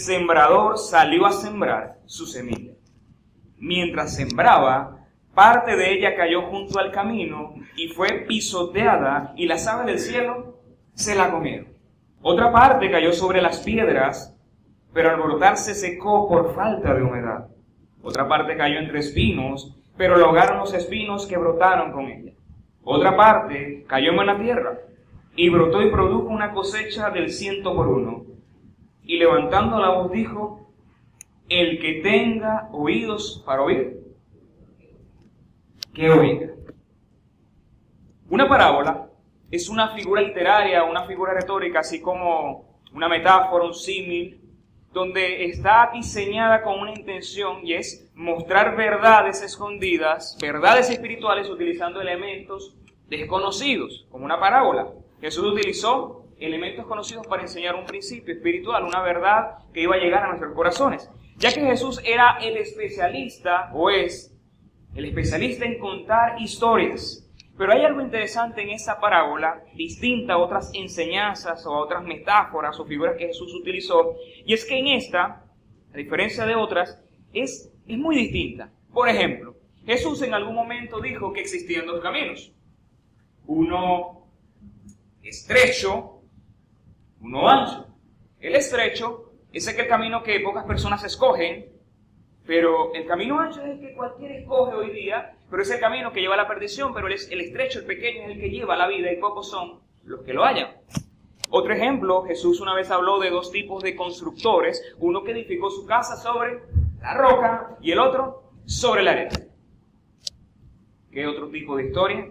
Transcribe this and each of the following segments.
sembrador salió a sembrar su semilla. Mientras sembraba, parte de ella cayó junto al camino y fue pisoteada y las aves del cielo se la comieron. Otra parte cayó sobre las piedras, pero al brotar se secó por falta de humedad. Otra parte cayó entre espinos, pero lo ahogaron los espinos que brotaron con ella. Otra parte cayó en buena tierra y brotó y produjo una cosecha del ciento por uno. Y levantando la voz dijo, el que tenga oídos para oír, que oiga. Una parábola es una figura literaria, una figura retórica, así como una metáfora, un símil, donde está diseñada con una intención y es mostrar verdades escondidas, verdades espirituales utilizando elementos desconocidos, como una parábola. Jesús utilizó elementos conocidos para enseñar un principio espiritual, una verdad que iba a llegar a nuestros corazones. Ya que Jesús era el especialista, o es, el especialista en contar historias. Pero hay algo interesante en esa parábola, distinta a otras enseñanzas o a otras metáforas o figuras que Jesús utilizó, y es que en esta, a diferencia de otras, es, es muy distinta. Por ejemplo, Jesús en algún momento dijo que existían dos caminos. Uno estrecho, uno ancho. El estrecho es aquel camino que pocas personas escogen, pero el camino ancho es el que cualquiera escoge hoy día, pero es el camino que lleva a la perdición, pero el, el estrecho, el pequeño, es el que lleva a la vida y pocos son los que lo hallan. Otro ejemplo, Jesús una vez habló de dos tipos de constructores, uno que edificó su casa sobre la roca y el otro sobre la arena. ¿Qué otro tipo de historia?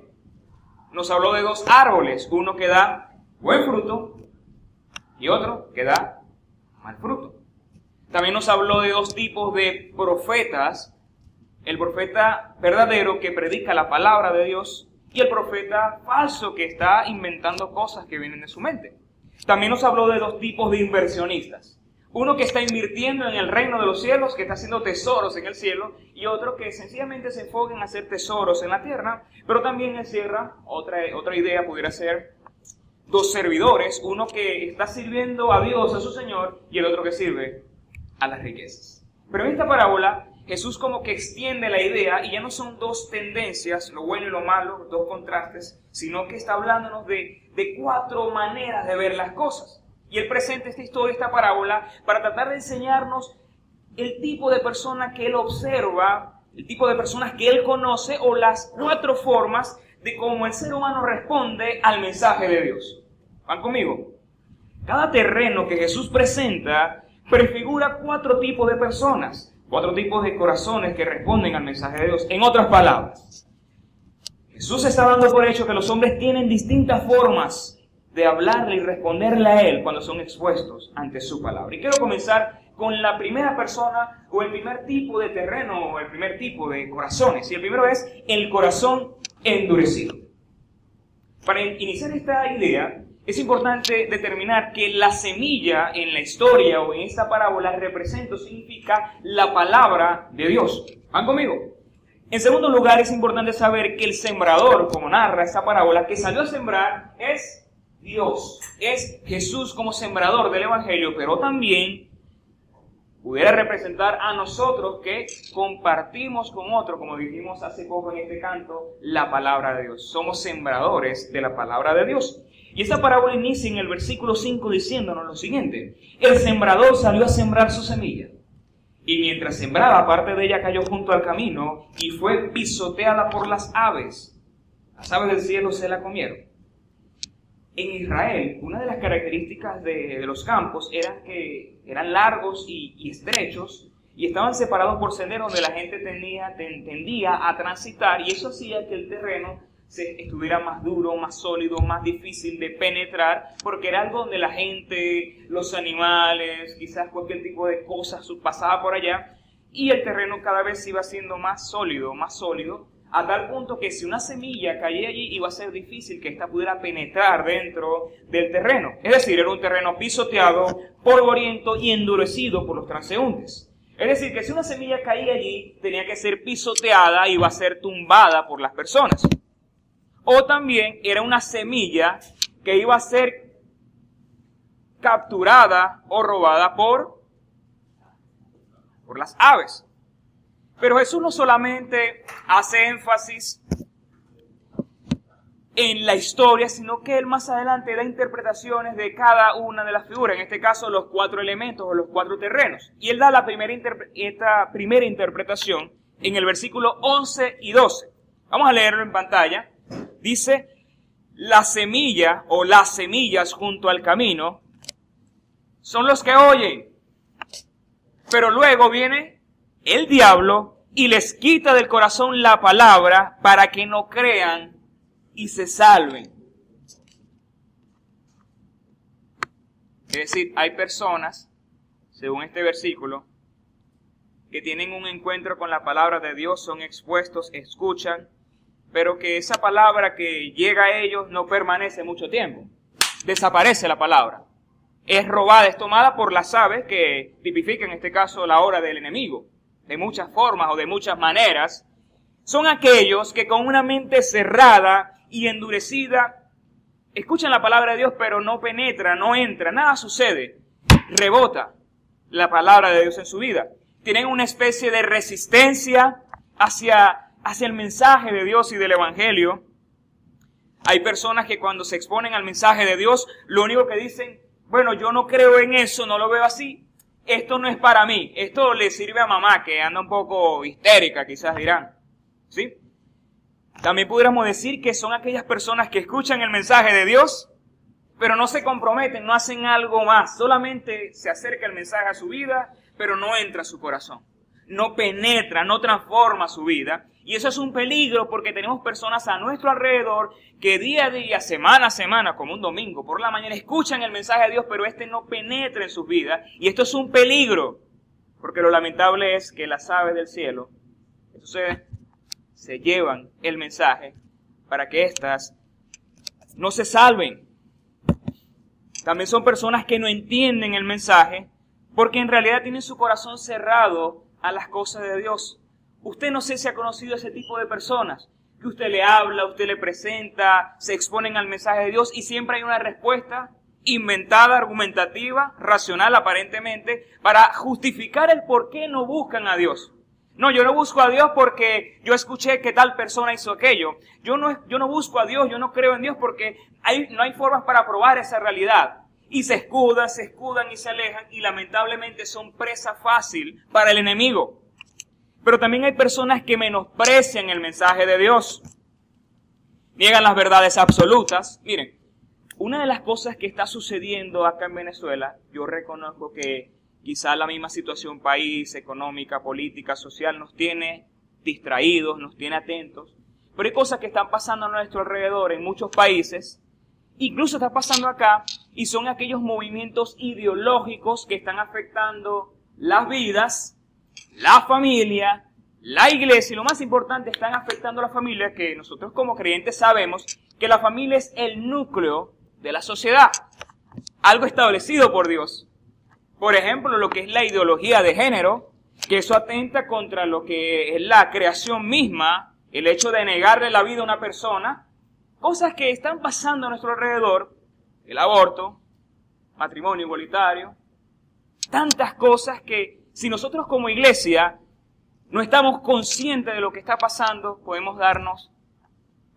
Nos habló de dos árboles, uno que da buen fruto y otro que da mal fruto. También nos habló de dos tipos de profetas, el profeta verdadero que predica la palabra de Dios y el profeta falso que está inventando cosas que vienen de su mente. También nos habló de dos tipos de inversionistas. Uno que está invirtiendo en el reino de los cielos, que está haciendo tesoros en el cielo, y otro que sencillamente se enfoca en hacer tesoros en la tierra, pero también encierra otra, otra idea, pudiera ser dos servidores, uno que está sirviendo a Dios, a su Señor, y el otro que sirve a las riquezas. Pero en esta parábola Jesús como que extiende la idea y ya no son dos tendencias, lo bueno y lo malo, dos contrastes, sino que está hablándonos de, de cuatro maneras de ver las cosas. Y él presenta esta historia, esta parábola, para tratar de enseñarnos el tipo de persona que él observa, el tipo de personas que él conoce o las cuatro formas de cómo el ser humano responde al mensaje de Dios. ¿Van conmigo? Cada terreno que Jesús presenta prefigura cuatro tipos de personas. Cuatro tipos de corazones que responden al mensaje de Dios. En otras palabras, Jesús está dando por hecho que los hombres tienen distintas formas de hablarle y responderle a Él cuando son expuestos ante su palabra. Y quiero comenzar con la primera persona o el primer tipo de terreno o el primer tipo de corazones. Y el primero es el corazón endurecido. Para iniciar esta idea, es importante determinar que la semilla en la historia o en esta parábola representa o significa la palabra de Dios. ¿Van conmigo? En segundo lugar, es importante saber que el sembrador, como narra esta parábola, que salió a sembrar es Dios. Es Jesús como sembrador del Evangelio, pero también pudiera representar a nosotros que compartimos con otro, como dijimos hace poco en este canto, la palabra de Dios. Somos sembradores de la palabra de Dios. Y esta parábola inicia en el versículo 5 diciéndonos lo siguiente. El sembrador salió a sembrar su semilla. Y mientras sembraba, parte de ella cayó junto al camino y fue pisoteada por las aves. Las aves del cielo se la comieron. En Israel, una de las características de, los campos era que eran largos y, estrechos y estaban separados por senderos donde la gente tendía a transitar y eso hacía que el terreno estuviera más duro, más sólido, más difícil de penetrar, porque era algo donde la gente, los animales, quizás cualquier tipo de cosas pasaba por allá, y el terreno cada vez iba siendo más sólido, más sólido, a tal punto que si una semilla caía allí iba a ser difícil que ésta pudiera penetrar dentro del terreno. Es decir, era un terreno pisoteado, polvoriento y endurecido por los transeúntes. Es decir, que si una semilla caía allí, tenía que ser pisoteada y iba a ser tumbada por las personas o también era una semilla que iba a ser capturada o robada por por las aves. Pero Jesús no solamente hace énfasis en la historia, sino que él más adelante da interpretaciones de cada una de las figuras, en este caso los cuatro elementos o los cuatro terrenos. Y él da la primera esta primera interpretación en el versículo 11 y 12. Vamos a leerlo en pantalla. Dice, la semilla o las semillas junto al camino son los que oyen. Pero luego viene el diablo y les quita del corazón la palabra para que no crean y se salven. Es decir, hay personas, según este versículo, que tienen un encuentro con la palabra de Dios, son expuestos, escuchan, pero que esa palabra que llega a ellos no permanece mucho tiempo. Desaparece la palabra. Es robada, es tomada por las aves que tipifican en este caso la hora del enemigo, de muchas formas o de muchas maneras. Son aquellos que con una mente cerrada y endurecida, escuchan la palabra de Dios, pero no penetra, no entra, nada sucede. Rebota la palabra de Dios en su vida. Tienen una especie de resistencia hacia, hacia el mensaje de Dios y del Evangelio. Hay personas que cuando se exponen al mensaje de Dios, lo único que dicen, bueno, yo no creo en eso, no lo veo así. Esto no es para mí. Esto le sirve a mamá, que anda un poco histérica, quizás dirán. ¿Sí? También pudiéramos decir que son aquellas personas que escuchan el mensaje de Dios, pero no se comprometen, no hacen algo más, solamente se acerca el mensaje a su vida, pero no entra a su corazón, no penetra, no transforma su vida. Y eso es un peligro porque tenemos personas a nuestro alrededor que día a día, semana a semana, como un domingo, por la mañana, escuchan el mensaje de Dios, pero este no penetra en sus vidas. Y esto es un peligro, porque lo lamentable es que las aves del cielo, se llevan el mensaje para que éstas no se salven. También son personas que no entienden el mensaje porque en realidad tienen su corazón cerrado a las cosas de Dios. Usted no sé si ha conocido ese tipo de personas que usted le habla, usted le presenta, se exponen al mensaje de Dios y siempre hay una respuesta inventada, argumentativa, racional aparentemente, para justificar el por qué no buscan a Dios. No, yo no busco a Dios porque yo escuché que tal persona hizo aquello. Yo no, yo no busco a Dios, yo no creo en Dios porque hay, no hay formas para probar esa realidad. Y se escudan, se escudan y se alejan y lamentablemente son presa fácil para el enemigo. Pero también hay personas que menosprecian el mensaje de Dios. Niegan las verdades absolutas. Miren, una de las cosas que está sucediendo acá en Venezuela, yo reconozco que Quizá la misma situación país, económica, política, social nos tiene distraídos, nos tiene atentos. Pero hay cosas que están pasando a nuestro alrededor en muchos países, incluso está pasando acá, y son aquellos movimientos ideológicos que están afectando las vidas, la familia, la iglesia, y lo más importante, están afectando a la familia, que nosotros como creyentes sabemos que la familia es el núcleo de la sociedad, algo establecido por Dios. Por ejemplo, lo que es la ideología de género, que eso atenta contra lo que es la creación misma, el hecho de negarle la vida a una persona, cosas que están pasando a nuestro alrededor, el aborto, matrimonio igualitario, tantas cosas que si nosotros como iglesia no estamos conscientes de lo que está pasando, podemos darnos,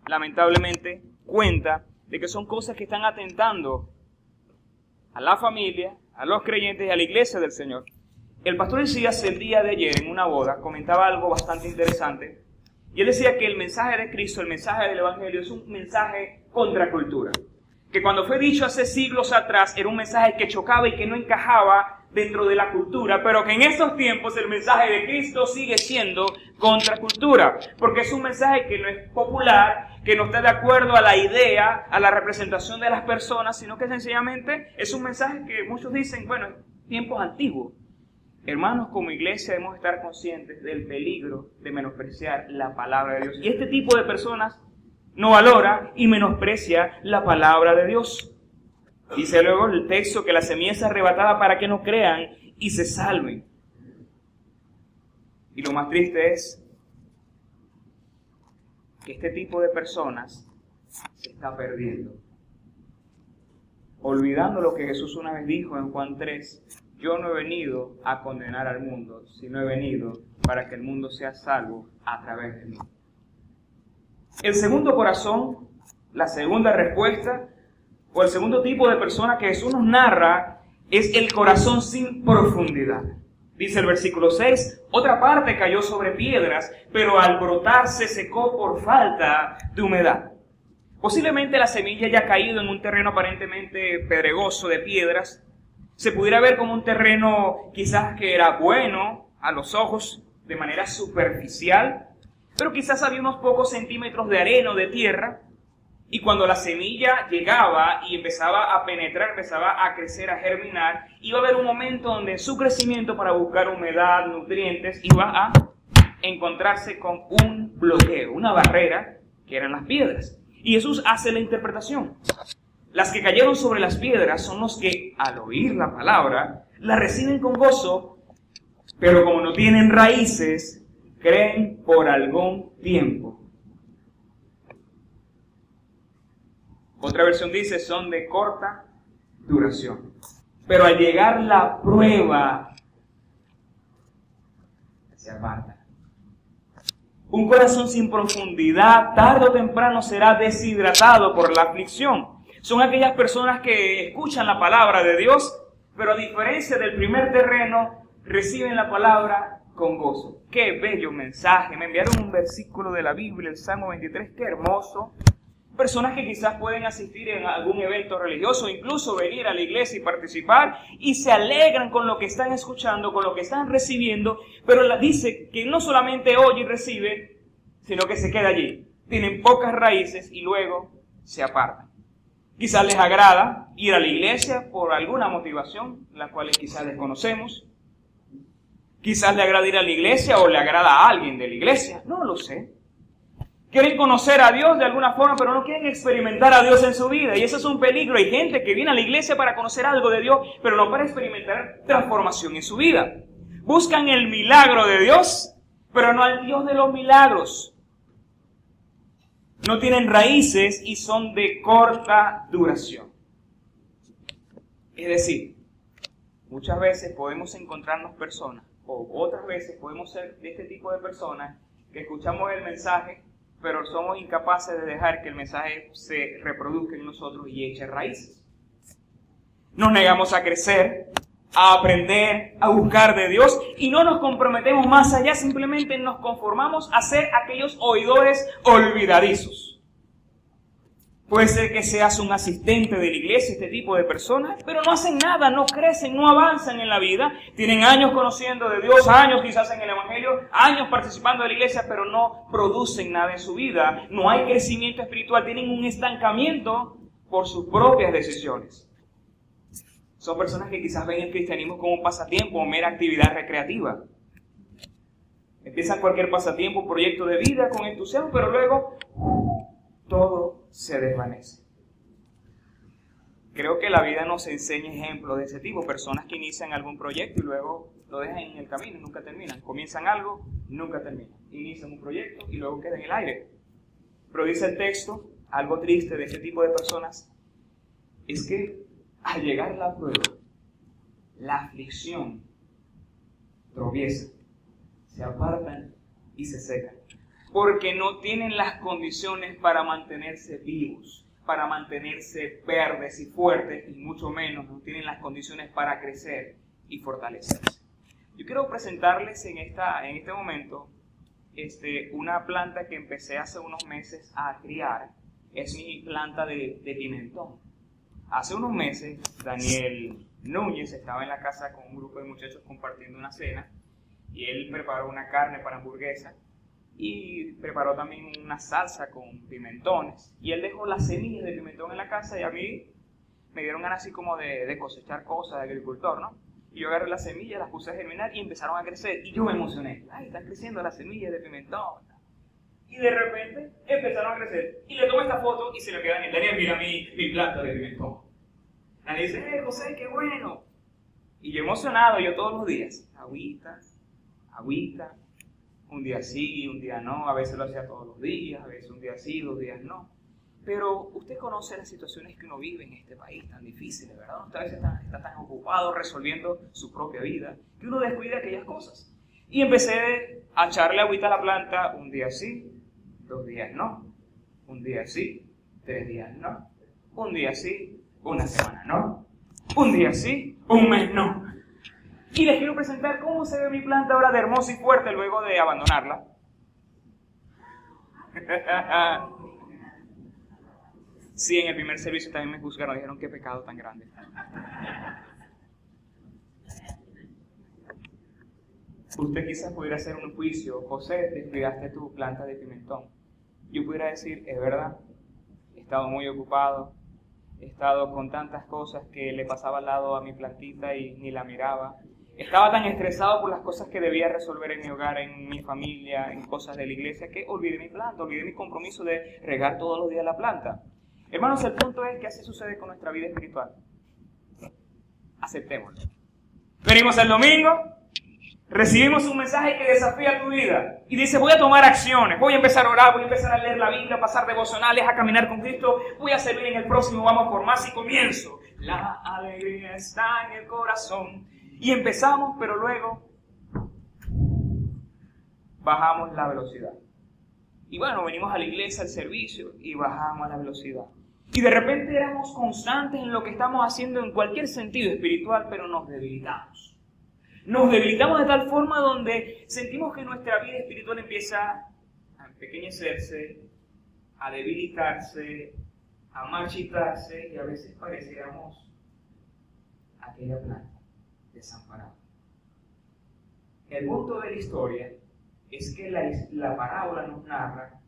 lamentablemente, cuenta de que son cosas que están atentando a la familia, a los creyentes y a la iglesia del Señor. El pastor Elías el día de ayer en una boda comentaba algo bastante interesante y él decía que el mensaje de Cristo, el mensaje del Evangelio es un mensaje contra cultura. Que cuando fue dicho hace siglos atrás era un mensaje que chocaba y que no encajaba dentro de la cultura, pero que en estos tiempos el mensaje de Cristo sigue siendo contracultura, porque es un mensaje que no es popular, que no está de acuerdo a la idea, a la representación de las personas, sino que sencillamente es un mensaje que muchos dicen, bueno, tiempos antiguos. Hermanos, como iglesia debemos estar conscientes del peligro de menospreciar la palabra de Dios. Y este tipo de personas no valora y menosprecia la palabra de Dios. Dice luego el texto que la semilla es arrebatada para que no crean y se salven. Y lo más triste es que este tipo de personas se está perdiendo. Olvidando lo que Jesús una vez dijo en Juan 3, yo no he venido a condenar al mundo, sino he venido para que el mundo sea salvo a través de mí. El segundo corazón, la segunda respuesta, o el segundo tipo de persona que Jesús nos narra, es el corazón sin profundidad. Dice el versículo 6, otra parte cayó sobre piedras, pero al brotar se secó por falta de humedad. Posiblemente la semilla haya caído en un terreno aparentemente pedregoso de piedras. Se pudiera ver como un terreno quizás que era bueno a los ojos de manera superficial, pero quizás había unos pocos centímetros de arena o de tierra y cuando la semilla llegaba y empezaba a penetrar, empezaba a crecer, a germinar, iba a haber un momento donde su crecimiento para buscar humedad, nutrientes, iba a encontrarse con un bloqueo, una barrera, que eran las piedras. Y Jesús hace la interpretación. Las que cayeron sobre las piedras son los que, al oír la palabra, la reciben con gozo, pero como no tienen raíces, creen por algún tiempo. Otra versión dice son de corta duración. Pero al llegar la prueba, se aparta. Un corazón sin profundidad, tarde o temprano será deshidratado por la aflicción. Son aquellas personas que escuchan la palabra de Dios, pero a diferencia del primer terreno, reciben la palabra con gozo. Qué bello mensaje. Me enviaron un versículo de la Biblia, el Salmo 23, qué hermoso. Personas que quizás pueden asistir en algún evento religioso, incluso venir a la iglesia y participar, y se alegran con lo que están escuchando, con lo que están recibiendo, pero la dice que no solamente oye y recibe, sino que se queda allí. Tienen pocas raíces y luego se apartan. Quizás les agrada ir a la iglesia por alguna motivación, la cual quizás desconocemos. Quizás le agrada ir a la iglesia o le agrada a alguien de la iglesia, no lo sé. Quieren conocer a Dios de alguna forma, pero no quieren experimentar a Dios en su vida. Y eso es un peligro. Hay gente que viene a la iglesia para conocer algo de Dios, pero no para experimentar transformación en su vida. Buscan el milagro de Dios, pero no al Dios de los milagros. No tienen raíces y son de corta duración. Es decir, muchas veces podemos encontrarnos personas, o otras veces podemos ser de este tipo de personas, que escuchamos el mensaje pero somos incapaces de dejar que el mensaje se reproduzca en nosotros y eche raíces. Nos negamos a crecer, a aprender, a buscar de Dios y no nos comprometemos más allá, simplemente nos conformamos a ser aquellos oidores olvidadizos. Puede ser que seas un asistente de la iglesia, este tipo de personas, pero no hacen nada, no crecen, no avanzan en la vida. Tienen años conociendo de Dios, años quizás en el Evangelio, años participando de la iglesia, pero no producen nada en su vida. No hay crecimiento espiritual, tienen un estancamiento por sus propias decisiones. Son personas que quizás ven el cristianismo como un pasatiempo o mera actividad recreativa. Empiezan cualquier pasatiempo, proyecto de vida con entusiasmo, pero luego todo se desvanece. Creo que la vida nos enseña ejemplos de ese tipo, personas que inician algún proyecto y luego lo dejan en el camino nunca terminan. Comienzan algo, nunca terminan. Inician un proyecto y luego quedan en el aire. Pero dice el texto, algo triste de este tipo de personas, es que al llegar la prueba, la aflicción, tropiezan, se apartan y se secan porque no tienen las condiciones para mantenerse vivos, para mantenerse verdes y fuertes, y mucho menos no tienen las condiciones para crecer y fortalecerse. Yo quiero presentarles en, esta, en este momento este, una planta que empecé hace unos meses a criar. Es mi planta de, de pimentón. Hace unos meses, Daniel Núñez estaba en la casa con un grupo de muchachos compartiendo una cena y él preparó una carne para hamburguesa y preparó también una salsa con pimentones. Y él dejó las semillas de pimentón en la casa y a mí me dieron ganas así como de, cosechar cosas de agricultor, ¿no? Y yo agarré las semillas, las puse a germinar y empezaron a crecer. Y yo me emocioné. ¡Ay, están creciendo las semillas de pimentón! Y de repente empezaron a crecer. Y le tomo esta foto y se me queda en el Daniel, mira mi, mi planta de pimentón. Daniel dice, ¡eh, José, qué bueno! Y yo emocionado, yo todos los días, agüita, agüita, un día sí, un día no, a veces lo hacía todos los días, a veces un día sí, dos días no. Pero usted conoce las situaciones que uno vive en este país tan difíciles, ¿verdad? Usted veces está, está tan ocupado resolviendo su propia vida que uno descuida aquellas cosas. Y empecé a echarle agüita a la planta un día sí, dos días no, un día sí, tres días no, un día sí, una semana no, un día sí, un mes no. Y les quiero presentar cómo se ve mi planta ahora de hermosa y fuerte luego de abandonarla. Sí, en el primer servicio también me juzgaron, dijeron qué pecado tan grande. Usted quizás pudiera hacer un juicio, José, descuidaste tu planta de pimentón. Yo pudiera decir, es verdad, he estado muy ocupado, he estado con tantas cosas que le pasaba al lado a mi plantita y ni la miraba. Estaba tan estresado por las cosas que debía resolver en mi hogar, en mi familia, en cosas de la iglesia, que olvidé mi planta, olvidé mi compromiso de regar todos los días la planta. Hermanos, el punto es que así sucede con nuestra vida espiritual. Aceptémoslo. Venimos el domingo, recibimos un mensaje que desafía tu vida y dice, voy a tomar acciones, voy a empezar a orar, voy a empezar a leer la Biblia, a pasar devocionales, a caminar con Cristo, voy a servir en el próximo, vamos por más y comienzo. La alegría está en el corazón. Y empezamos, pero luego bajamos la velocidad. Y bueno, venimos a la iglesia, al servicio, y bajamos la velocidad. Y de repente éramos constantes en lo que estamos haciendo en cualquier sentido espiritual, pero nos debilitamos. Nos debilitamos de tal forma donde sentimos que nuestra vida espiritual empieza a empequeñecerse, a debilitarse, a marchitarse y a veces pareciéramos aquella planta desamparada. El punto de la historia es que la, la parábola nos narra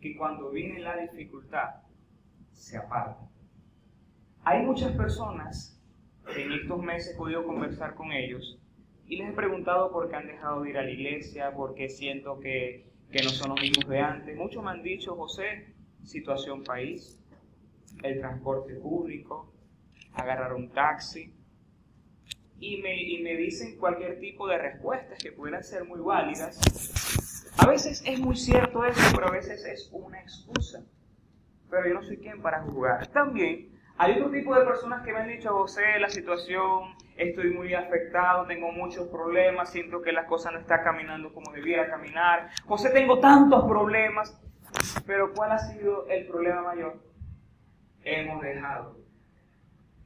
que cuando viene la dificultad, se aparta. Hay muchas personas que en estos meses he podido conversar con ellos y les he preguntado por qué han dejado de ir a la iglesia, por qué siento que, que no son los mismos de antes. Muchos me han dicho, José, situación país, el transporte público, agarrar un taxi. Y me, y me dicen cualquier tipo de respuestas que pudieran ser muy válidas. A veces es muy cierto eso, pero a veces es una excusa pero yo no soy quien para juzgar. También hay otro tipo de personas que me han dicho, José, la situación, estoy muy afectado, tengo muchos problemas, siento que las cosas no están caminando como debiera caminar. José, tengo tantos problemas, pero ¿cuál ha sido el problema mayor? Hemos dejado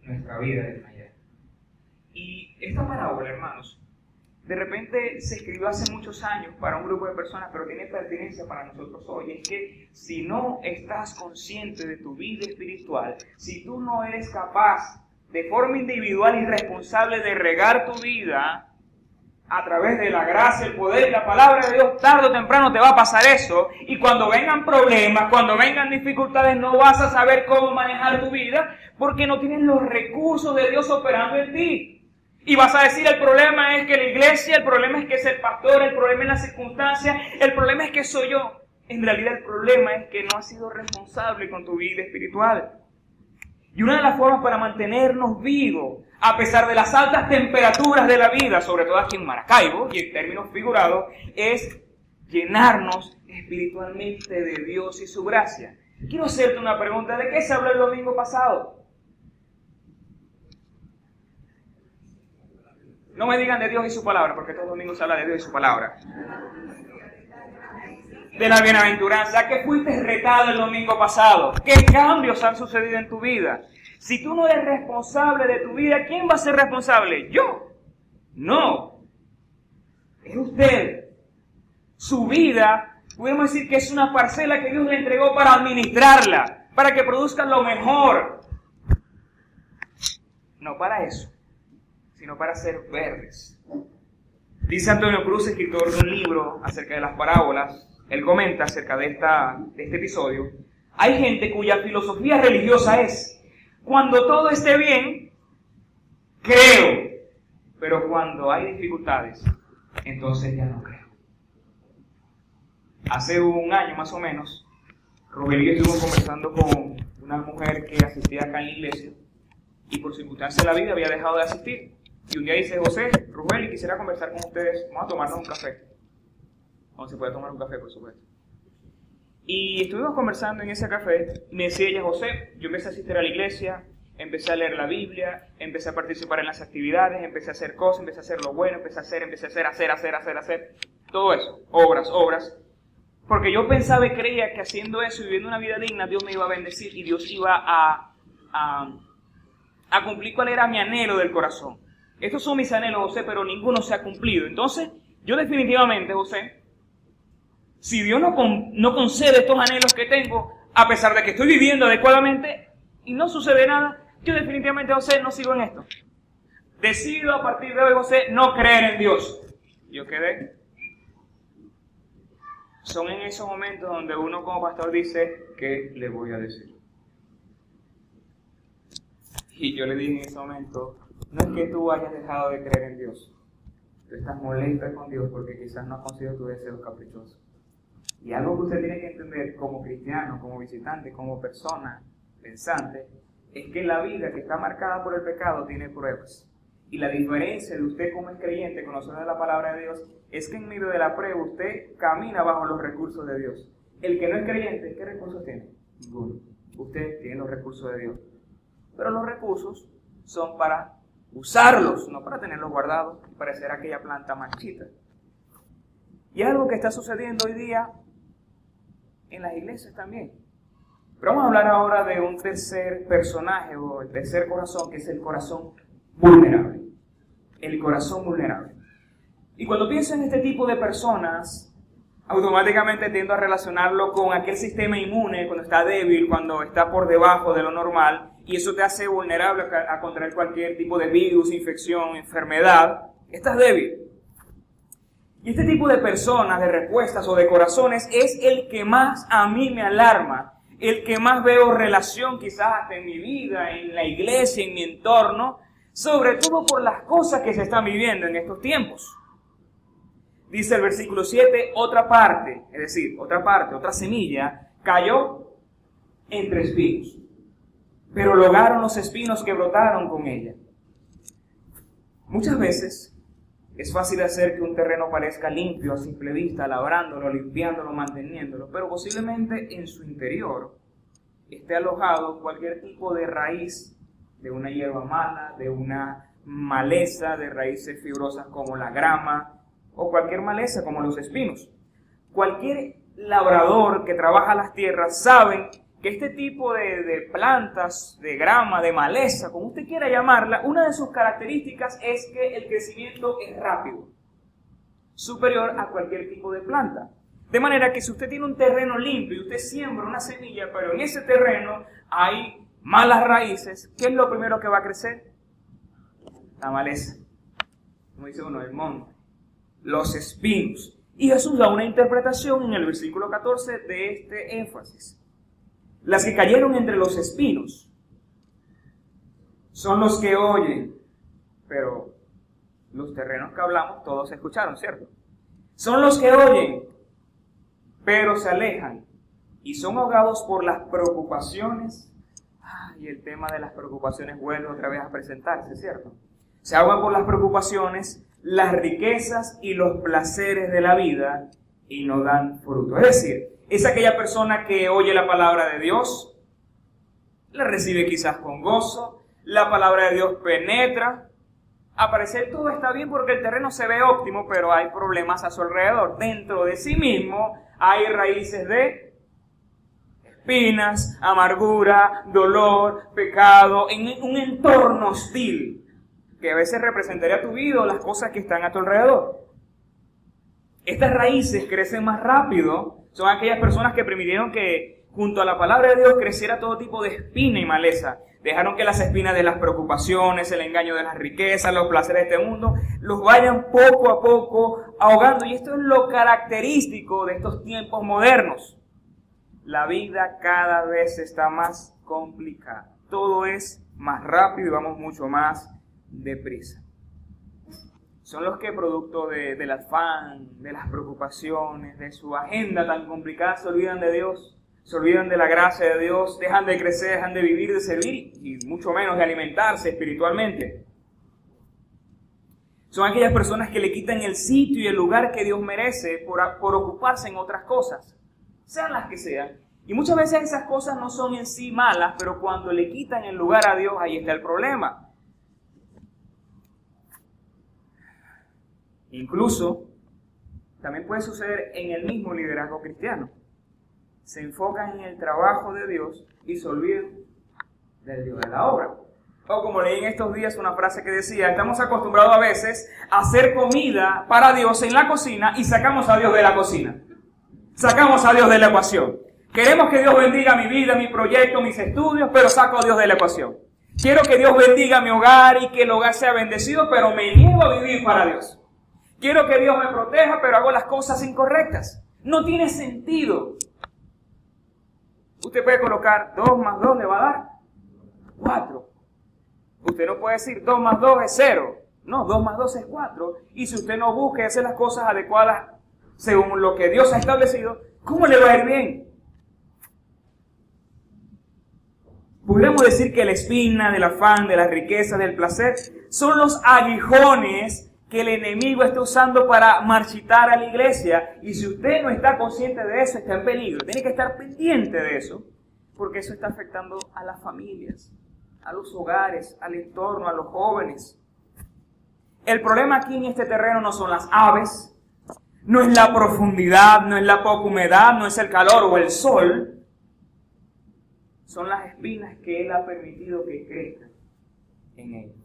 nuestra vida de mayor. Y esta parábola, hermanos, de repente se escribió hace muchos años para un grupo de personas, pero tiene pertinencia para nosotros hoy. Es que si no estás consciente de tu vida espiritual, si tú no eres capaz de forma individual y responsable de regar tu vida a través de la gracia, el poder y la palabra de Dios, tarde o temprano te va a pasar eso. Y cuando vengan problemas, cuando vengan dificultades, no vas a saber cómo manejar tu vida porque no tienes los recursos de Dios operando en ti. Y vas a decir, el problema es que la iglesia, el problema es que es el pastor, el problema es la circunstancia, el problema es que soy yo. En realidad el problema es que no has sido responsable con tu vida espiritual. Y una de las formas para mantenernos vivos, a pesar de las altas temperaturas de la vida, sobre todo aquí en Maracaibo, y en términos figurados, es llenarnos espiritualmente de Dios y su gracia. Quiero hacerte una pregunta, ¿de qué se habló el domingo pasado? No me digan de Dios y su palabra, porque todos los domingos se habla de Dios y su palabra. De la bienaventuranza, que fuiste retado el domingo pasado. ¿Qué cambios han sucedido en tu vida? Si tú no eres responsable de tu vida, ¿quién va a ser responsable? ¿Yo? No. Es usted. Su vida, podemos decir que es una parcela que Dios le entregó para administrarla, para que produzca lo mejor. No para eso sino para ser verdes. Dice Antonio Cruz, escritor de un libro acerca de las parábolas, él comenta acerca de, esta, de este episodio, hay gente cuya filosofía religiosa es, cuando todo esté bien, creo, pero cuando hay dificultades, entonces ya no creo. Hace un año más o menos, yo estuvimos conversando con una mujer que asistía acá en la iglesia y por circunstancias de la vida había dejado de asistir. Y un día dice, José, Rubén, y quisiera conversar con ustedes, vamos a tomarnos un café. No se puede tomar un café, por supuesto. Y estuvimos conversando en ese café y me decía ella, José, yo empecé a asistir a la iglesia, empecé a leer la Biblia, empecé a participar en las actividades, empecé a hacer cosas, empecé a hacer lo bueno, empecé a hacer, empecé a hacer, hacer, hacer, hacer, hacer, todo eso, obras, obras. Porque yo pensaba y creía que haciendo eso y viviendo una vida digna, Dios me iba a bendecir y Dios iba a, a, a cumplir cuál era mi anhelo del corazón. Estos son mis anhelos, José, pero ninguno se ha cumplido. Entonces, yo definitivamente, José, si Dios no, no concede estos anhelos que tengo, a pesar de que estoy viviendo adecuadamente y no sucede nada, yo definitivamente, José, no sigo en esto. Decido a partir de hoy, José, no creer en Dios. Yo quedé. Son en esos momentos donde uno como pastor dice, ¿qué le voy a decir? Y yo le dije en ese momento, no es que tú hayas dejado de creer en Dios. Tú estás molesta con Dios porque quizás no has conseguido tu deseo caprichoso. Y algo que usted tiene que entender como cristiano, como visitante, como persona pensante, es que la vida que está marcada por el pecado tiene pruebas. Y la diferencia de usted como es creyente, conocedor de la palabra de Dios, es que en medio de la prueba usted camina bajo los recursos de Dios. El que no es creyente, ¿qué recursos tiene? Ninguno. Usted tiene los recursos de Dios. Pero los recursos son para usarlos, no para tenerlos guardados y parecer aquella planta marchita. Y algo que está sucediendo hoy día en las iglesias también. Pero vamos a hablar ahora de un tercer personaje o el tercer corazón, que es el corazón vulnerable. El corazón vulnerable. Y cuando pienso en este tipo de personas, automáticamente tiendo a relacionarlo con aquel sistema inmune cuando está débil, cuando está por debajo de lo normal, y eso te hace vulnerable a contraer cualquier tipo de virus, infección, enfermedad. Estás débil. Y este tipo de personas, de respuestas o de corazones, es el que más a mí me alarma, el que más veo relación quizás hasta en mi vida, en la iglesia, en mi entorno, sobre todo por las cosas que se están viviendo en estos tiempos. Dice el versículo 7, otra parte, es decir, otra parte, otra semilla, cayó entre espinos pero lograron los espinos que brotaron con ella. Muchas veces es fácil hacer que un terreno parezca limpio a simple vista, labrándolo, limpiándolo, manteniéndolo, pero posiblemente en su interior esté alojado cualquier tipo de raíz de una hierba mala, de una maleza, de raíces fibrosas como la grama o cualquier maleza como los espinos. Cualquier labrador que trabaja las tierras sabe que este tipo de, plantas, de grama, de maleza, como usted quiera llamarla, una de sus características es que el crecimiento es rápido, superior a cualquier tipo de planta. De manera que si usted tiene un terreno limpio y usted siembra una semilla, pero en ese terreno hay malas raíces, ¿qué es lo primero que va a crecer? La maleza. Como dice uno, el monte. Los espinos. Y Jesús da una interpretación en el versículo 14 de este énfasis. Las que cayeron entre los espinos son los que oyen, pero los terrenos que hablamos todos escucharon, ¿cierto? Son los que oyen, pero se alejan y son ahogados por las preocupaciones. y el tema de las preocupaciones vuelve otra vez a presentarse, ¿cierto? Se ahogan por las preocupaciones, las riquezas y los placeres de la vida y no dan fruto. Es decir, es aquella persona que oye la palabra de Dios, la recibe quizás con gozo, la palabra de Dios penetra. A parecer todo está bien porque el terreno se ve óptimo, pero hay problemas a su alrededor. Dentro de sí mismo hay raíces de espinas, amargura, dolor, pecado, en un entorno hostil que a veces representaría tu vida o las cosas que están a tu alrededor. Estas raíces crecen más rápido son aquellas personas que permitieron que junto a la palabra de Dios creciera todo tipo de espina y maleza. Dejaron que las espinas de las preocupaciones, el engaño de las riquezas, los placeres de este mundo, los vayan poco a poco ahogando. Y esto es lo característico de estos tiempos modernos. La vida cada vez está más complicada. Todo es más rápido y vamos mucho más deprisa son los que producto de, del afán, de las preocupaciones, de su agenda tan complicada, se olvidan de Dios, se olvidan de la gracia de Dios, dejan de crecer, dejan de vivir, de servir y mucho menos de alimentarse espiritualmente. Son aquellas personas que le quitan el sitio y el lugar que Dios merece por, por ocuparse en otras cosas. sean las que sean. Y muchas veces esas cosas no son en sí malas, pero cuando le quitan el lugar a Dios, ahí está el problema. Incluso, también puede suceder en el mismo liderazgo cristiano. Se enfocan en el trabajo de Dios y se olvidan del Dios de la obra. O como leí en estos días una frase que decía, estamos acostumbrados a veces a hacer comida para Dios en la cocina y sacamos a Dios de la cocina. Sacamos a Dios de la ecuación. Queremos que Dios bendiga mi vida, mi proyecto, mis estudios, pero saco a Dios de la ecuación. Quiero que Dios bendiga mi hogar y que el hogar sea bendecido, pero me niego a vivir para Dios. Quiero que Dios me proteja, pero hago las cosas incorrectas. No tiene sentido. Usted puede colocar 2 más 2 le va a dar 4. Usted no puede decir 2 más 2 es 0. No, 2 más 2 es 4. Y si usted no busca hacer las cosas adecuadas según lo que Dios ha establecido, ¿cómo le va a ir bien? Pudiéramos decir que la espina del afán, de la riqueza, del placer, son los aguijones que el enemigo está usando para marchitar a la iglesia. Y si usted no está consciente de eso, está en peligro. Tiene que estar pendiente de eso, porque eso está afectando a las familias a los hogares, al entorno, a los jóvenes. El problema aquí en este terreno no son las aves, no es la profundidad, no es la poca humedad, no es el calor o el sol. Son las espinas que Él ha permitido que crezcan en él.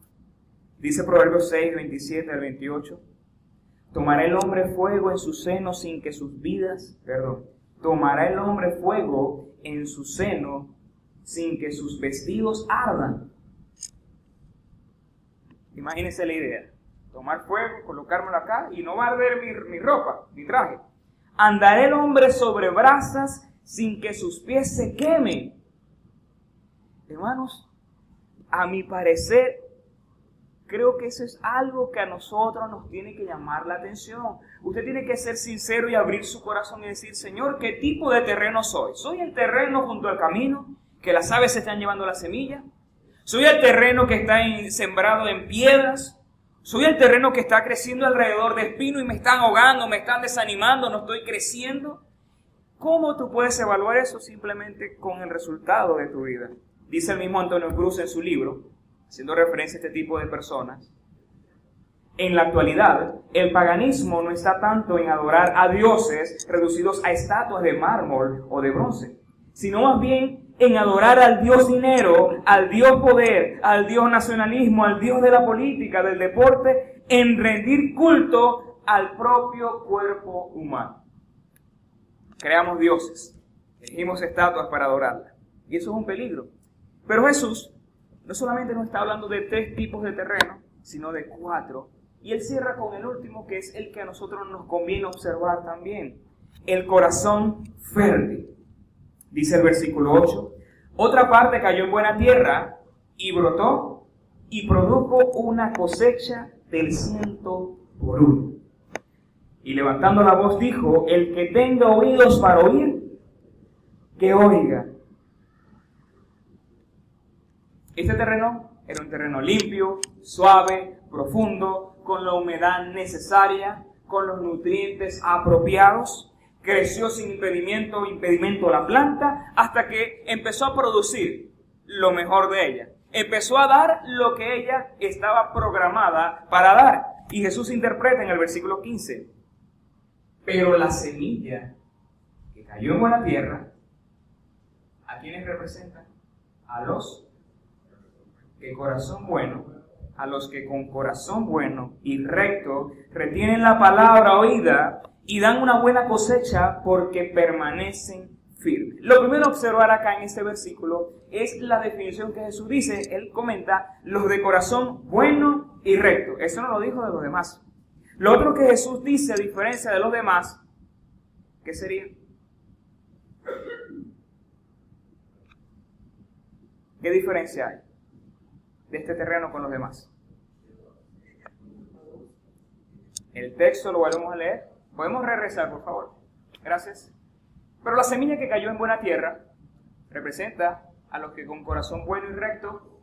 Dice Proverbios 6, 27 al 28. Tomará el hombre fuego en su seno sin que sus vidas, perdón, tomará el hombre fuego en su seno sin que sus vestidos ardan. Imagínense la idea. Tomar fuego, colocármelo acá y no va a arder mi, mi ropa, mi traje. Andará el hombre sobre brasas sin que sus pies se quemen. Hermanos, a mi parecer, creo que eso es algo que a nosotros nos tiene que llamar la atención. Usted tiene que ser sincero y abrir su corazón y decir, Señor, ¿qué tipo de terreno soy? ¿Soy el terreno junto al camino? que las aves se están llevando la semilla. Soy el terreno que está sembrado en piedras. Soy el terreno que está creciendo alrededor de espino y me están ahogando, me están desanimando, no estoy creciendo. ¿Cómo tú puedes evaluar eso? Simplemente con el resultado de tu vida. Dice el mismo Antonio Cruz en su libro, haciendo referencia a este tipo de personas. En la actualidad, el paganismo no está tanto en adorar a dioses reducidos a estatuas de mármol o de bronce, sino más bien en adorar al Dios dinero, al Dios poder, al Dios nacionalismo, al Dios de la política, del deporte, en rendir culto al propio cuerpo humano. Creamos dioses, elegimos estatuas para adorarla. Y eso es un peligro. Pero Jesús no solamente nos está hablando de tres tipos de terreno, sino de cuatro. Y él cierra con el último, que es el que a nosotros nos conviene observar también. El corazón fértil. Dice el versículo 8, otra parte cayó en buena tierra y brotó y produjo una cosecha del ciento por uno. Y levantando la voz dijo, el que tenga oídos para oír, que oiga. Este terreno era un terreno limpio, suave, profundo, con la humedad necesaria, con los nutrientes apropiados creció sin impedimento, impedimento la planta, hasta que empezó a producir lo mejor de ella. Empezó a dar lo que ella estaba programada para dar. Y Jesús interpreta en el versículo 15, pero la semilla que cayó en buena tierra, ¿a quiénes representa? A los que corazón bueno, a los que con corazón bueno y recto retienen la palabra oída y dan una buena cosecha porque permanecen firmes. Lo primero a observar acá en este versículo es la definición que Jesús dice. Él comenta los de corazón bueno y recto. Eso no lo dijo de los demás. Lo otro que Jesús dice, a diferencia de los demás, ¿qué sería? ¿Qué diferencia hay de este terreno con los demás? El texto lo volvemos a leer. Podemos regresar, por favor. Gracias. Pero la semilla que cayó en buena tierra representa a los que con corazón bueno y recto,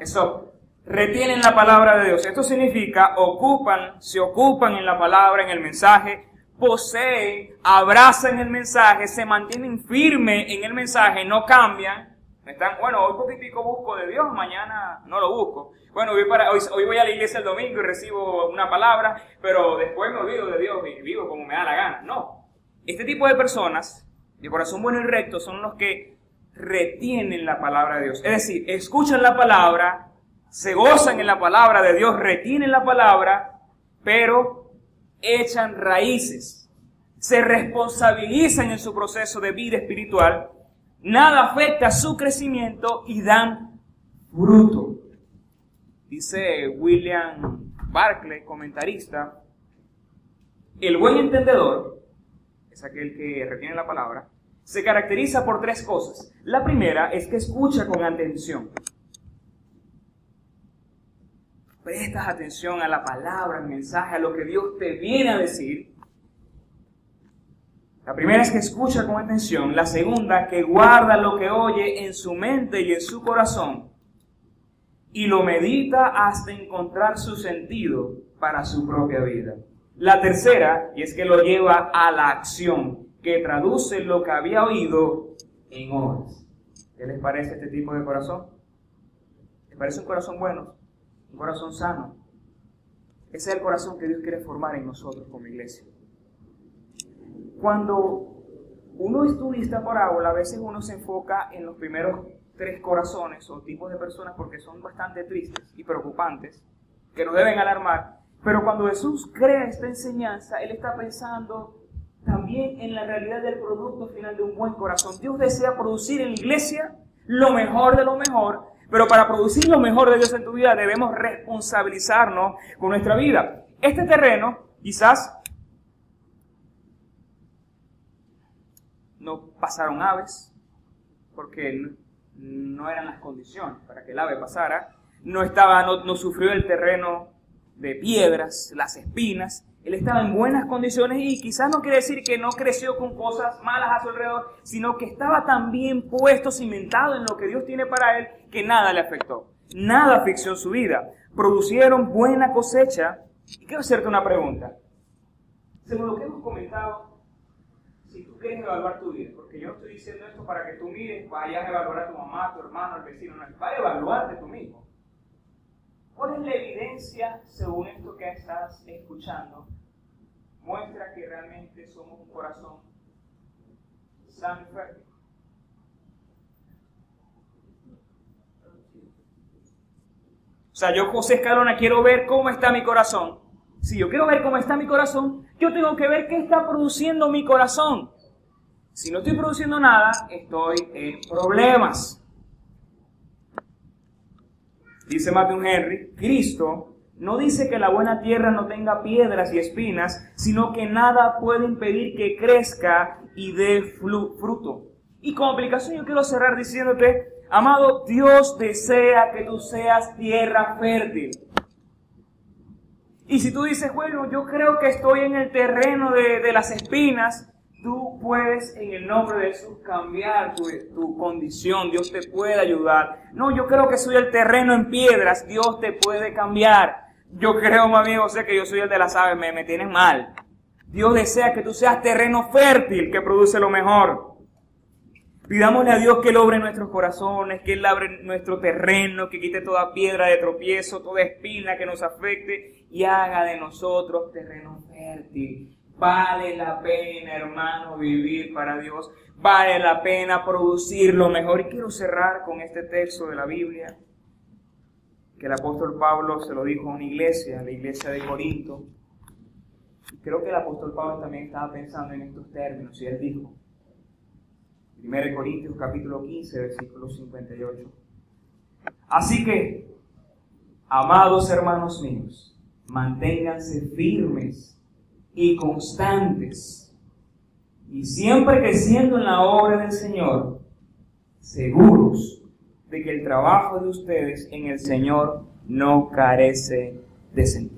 eso, retienen la palabra de Dios. Esto significa ocupan, se ocupan en la palabra, en el mensaje, poseen, abrazan el mensaje, se mantienen firmes en el mensaje, no cambian. Están, bueno, hoy poquitico busco de Dios, mañana no lo busco. Bueno, hoy, para, hoy, hoy, voy a la iglesia el domingo y recibo una palabra, pero después me olvido de Dios y vivo como me da la gana. No. Este tipo de personas, de corazón bueno y recto, son los que retienen la palabra de Dios. Es decir, escuchan la palabra, se gozan en la palabra de Dios, retienen la palabra, pero echan raíces, se responsabilizan en su proceso de vida espiritual, nada afecta su crecimiento y dan fruto. Dice William Barclay, comentarista, el buen entendedor, es aquel que retiene la palabra, se caracteriza por tres cosas. La primera es que escucha con atención. Prestas atención a la palabra, al mensaje, a lo que Dios te viene a decir. La primera es que escucha con atención. La segunda, que guarda lo que oye en su mente y en su corazón. Y lo medita hasta encontrar su sentido para su propia vida. La tercera, y es que lo lleva a la acción que traduce lo que había oído en horas. ¿Qué les parece este tipo de corazón? ¿Les parece un corazón bueno? Un corazón sano. Ese es el corazón que Dios quiere formar en nosotros como iglesia. Cuando uno estudia esta parábola, a veces uno se enfoca en los primeros tres corazones o tipos de personas porque son bastante tristes y preocupantes, que nos deben alarmar. Pero cuando Jesús crea esta enseñanza, Él está pensando también en la realidad del producto final de un buen corazón. Dios desea producir en la iglesia lo mejor de lo mejor, pero para producir lo mejor de Dios en tu vida debemos responsabilizarnos con nuestra vida. Este terreno quizás no pasaron aves, porque no eran las condiciones para que el ave pasara, no, estaba, no, sufrió el terreno de piedras, las espinas, él estaba en buenas condiciones y quizás no quiere decir que no creció con cosas malas a su alrededor, sino que estaba tan bien puesto, cimentado en lo que Dios tiene para él, que nada le afectó. Nada afectó su vida. Producieron buena cosecha. Y quiero hacerte una pregunta. Según lo que hemos comentado, si tú quieres evaluar tu vida, porque yo estoy diciendo esto para que tú mires, vayas a evaluar a tu mamá, a tu hermano, al vecino, no, para evaluarte tú mismo. ¿Cuál es la evidencia, según esto que estás escuchando, muestra que realmente somos un corazón sano y fértil. O sea, yo, José Escalona, quiero ver cómo está mi corazón. Si yo quiero ver cómo está mi corazón, yo tengo que ver qué está produciendo mi corazón. Si no estoy produciendo nada, estoy en problemas. Dice Matthew Henry, Cristo no dice que la buena tierra no tenga piedras y espinas, sino que nada puede impedir que crezca y dé fruto. Y como aplicación yo quiero cerrar diciéndote, amado, Dios desea que tú seas tierra fértil. Y si tú dices, bueno, yo creo que estoy en el terreno de, las espinas, tú puedes en el nombre de Jesús cambiar tu, tu, condición, Dios te puede ayudar. No, yo creo que soy el terreno en piedras, Dios te puede cambiar. Yo creo, mi amigo sé que yo soy el de las aves, me, me tienes mal. Dios desea que tú seas terreno fértil que produce lo mejor. Pidámosle a Dios que Él obre nuestros corazones, que Él abre nuestro terreno, que quite toda piedra de tropiezo, toda espina que nos afecte y haga de nosotros terreno fértil. Vale la pena, hermano, vivir para Dios. Vale la pena producir lo mejor. Y quiero cerrar con este texto de la Biblia que el apóstol Pablo se lo dijo a una iglesia, a la iglesia de Corinto. Creo que el apóstol Pablo también estaba pensando en estos términos y él dijo, 1 Corintios capítulo 15, versículo 58. Así que, amados hermanos míos, manténganse firmes y constantes y siempre creciendo en la obra del Señor, seguros de que el trabajo de ustedes en el Señor no carece de sentido.